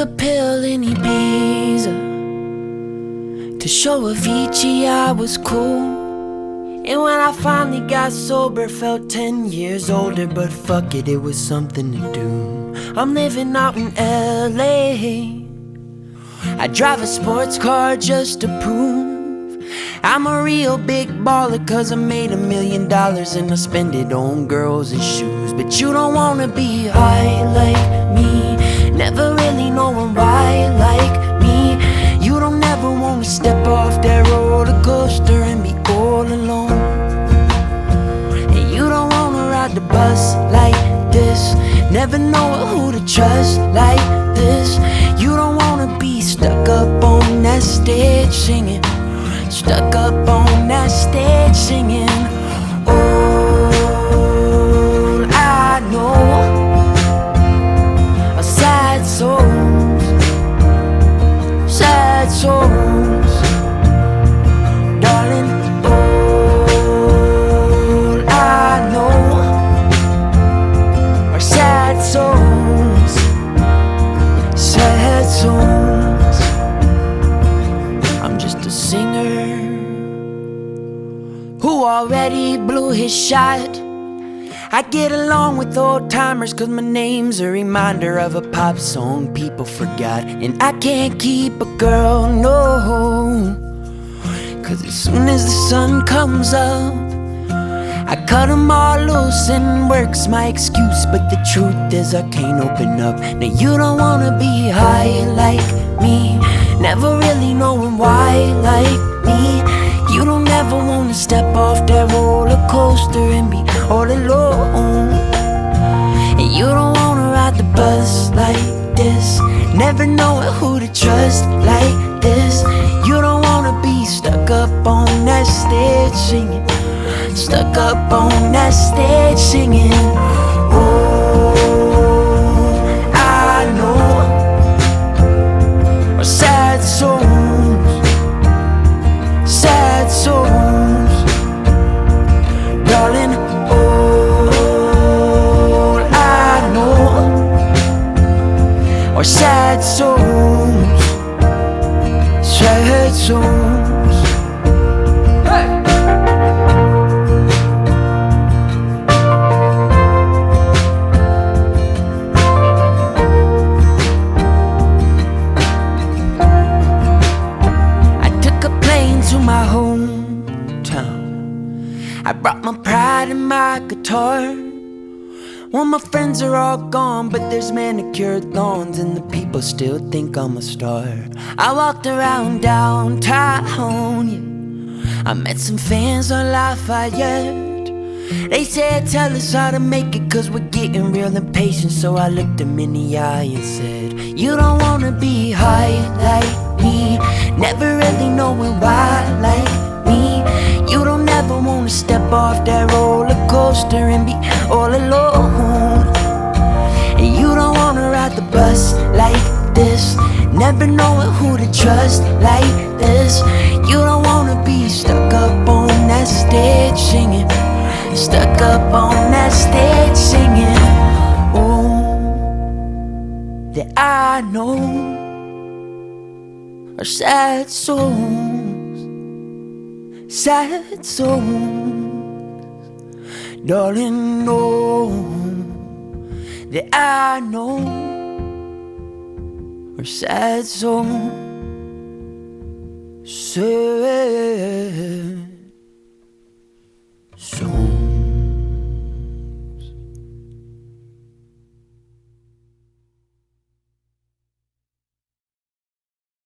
took a pill in Ibiza to show Avicii I was cool. And when I finally got sober, felt 10 years older, but fuck it, it was something to do. I'm living out in LA. I drive a sports car just to prove I'm a real big baller, cause I made a million dollars and I spend it on girls and shoes. But you don't wanna be bus like this, never know who to trust like this. You don't wanna be stuck up on that stage singing. Stuck up on that stage singing All I know Are sad songs Sad songs already blew his shot. I get along with old timers cause my name's a reminder of a pop song people forgot. And I can't keep a girl, no. Cause as soon as the sun comes up, I cut them all loose and work's my excuse. But the truth is, I can't open up. Now, you don't wanna be high like me, never really knowing why like step off that roller coaster and be all alone. And you don't wanna ride the bus like this, never knowing who to trust like this. You don't wanna be stuck up on that stage singing, stuck up on that stage singing. Oh, are sad songs, sad songs. I took a plane to my hometown. I brought my pride and my guitar. Well, my friends are all gone, but there's manicured lawns, and the people still think I'm a star. I walked around downtown, yeah. I met some fans on Lafayette. They said, Tell us how to make it, cause we're getting real impatient. So I looked them in the eye and said, You don't wanna be high like me, never really knowing why like me. You don't ever wanna step off that roller coaster and be all alone. Wanna ride the bus like this, never knowing who to trust like this. You don't wanna be stuck up on that stage singing, stuck up on that stage singing. Oh, that I know are sad songs, sad songs. Darling, know that I know are sad songs, sad